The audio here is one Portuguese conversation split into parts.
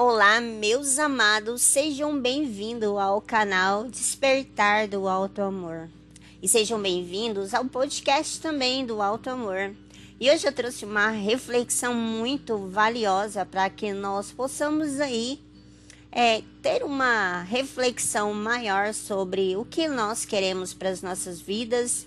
Olá, meus amados, sejam bem-vindos ao canal Despertar do Alto Amor. E sejam bem-vindos ao podcast também do Alto Amor. E hoje eu trouxe uma reflexão muito valiosa para que nós possamos aí é, ter uma reflexão maior sobre o que nós queremos para as nossas vidas,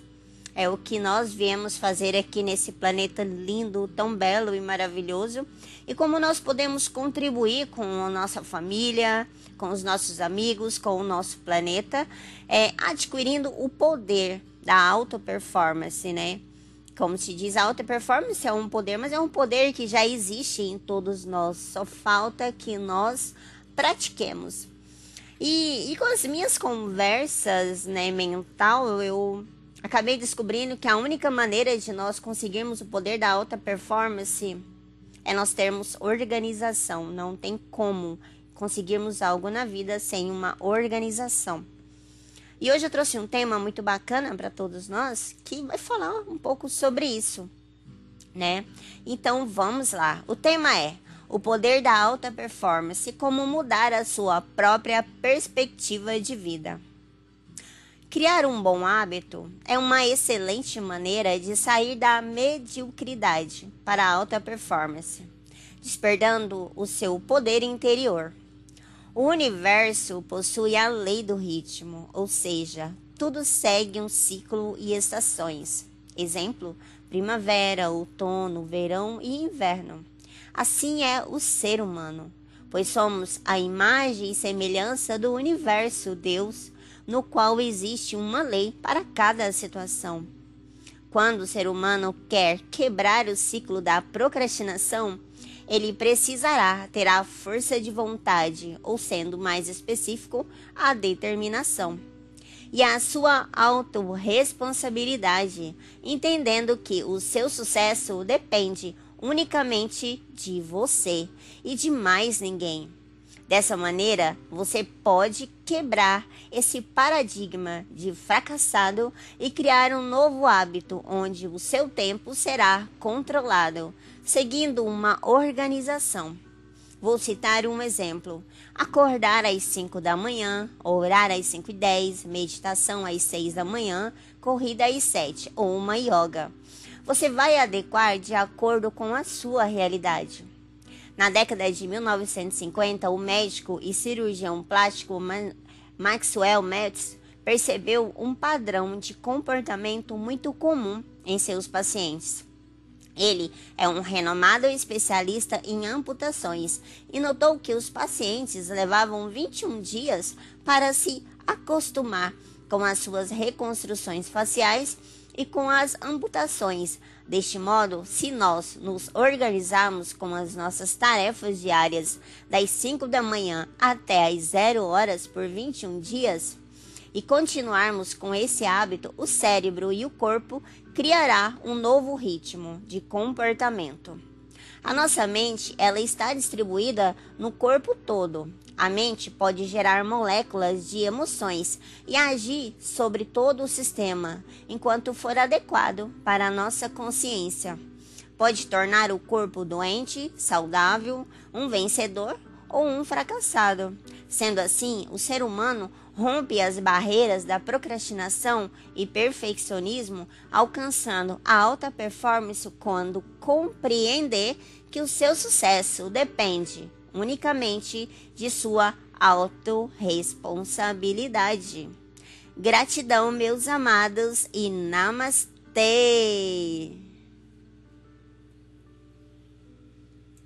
é o que nós viemos fazer aqui nesse planeta lindo, tão belo e maravilhoso, e como nós podemos contribuir com a nossa família, com os nossos amigos, com o nosso planeta, é, adquirindo o poder da alta performance, né? Como se diz, a alta performance é um poder, mas é um poder que já existe em todos nós, só falta que nós pratiquemos. E, e com as minhas conversas né, mental, eu acabei descobrindo que a única maneira de nós conseguirmos o poder da alta performance é nós termos organização. Não tem como conseguirmos algo na vida sem uma organização. E hoje eu trouxe um tema muito bacana para todos nós que vai falar um pouco sobre isso, né? Então vamos lá. O tema é o poder da alta performance, como mudar a sua própria perspectiva de vida. Criar um bom hábito é uma excelente maneira de sair da mediocridade para a alta performance, despertando o seu poder interior. O universo possui a lei do ritmo, ou seja, tudo segue um ciclo e estações. Exemplo: primavera, outono, verão e inverno. Assim é o ser humano, pois somos a imagem e semelhança do universo, Deus no qual existe uma lei para cada situação. Quando o ser humano quer quebrar o ciclo da procrastinação, ele precisará ter a força de vontade, ou sendo mais específico, a determinação. E a sua autorresponsabilidade, entendendo que o seu sucesso depende unicamente de você e de mais ninguém. Dessa maneira, você pode quebrar esse paradigma de fracassado e criar um novo hábito onde o seu tempo será controlado, seguindo uma organização. Vou citar um exemplo: acordar às 5 da manhã, orar às 5 e 10, meditação às 6 da manhã, corrida às 7 ou uma yoga. Você vai adequar de acordo com a sua realidade. Na década de 1950, o médico e cirurgião plástico Maxwell Maltz percebeu um padrão de comportamento muito comum em seus pacientes. Ele é um renomado especialista em amputações e notou que os pacientes levavam 21 dias para se acostumar com as suas reconstruções faciais e com as amputações. Deste modo, se nós nos organizarmos com as nossas tarefas diárias das 5 da manhã até as 0 horas por 21 dias e continuarmos com esse hábito, o cérebro e o corpo criará um novo ritmo de comportamento. A nossa mente, ela está distribuída no corpo todo. A mente pode gerar moléculas de emoções e agir sobre todo o sistema, enquanto for adequado para a nossa consciência. Pode tornar o corpo doente, saudável, um vencedor ou um fracassado. Sendo assim, o ser humano rompe as barreiras da procrastinação e perfeccionismo, alcançando a alta performance quando compreender que o seu sucesso depende unicamente de sua autorresponsabilidade. Gratidão, meus amados, e namastê!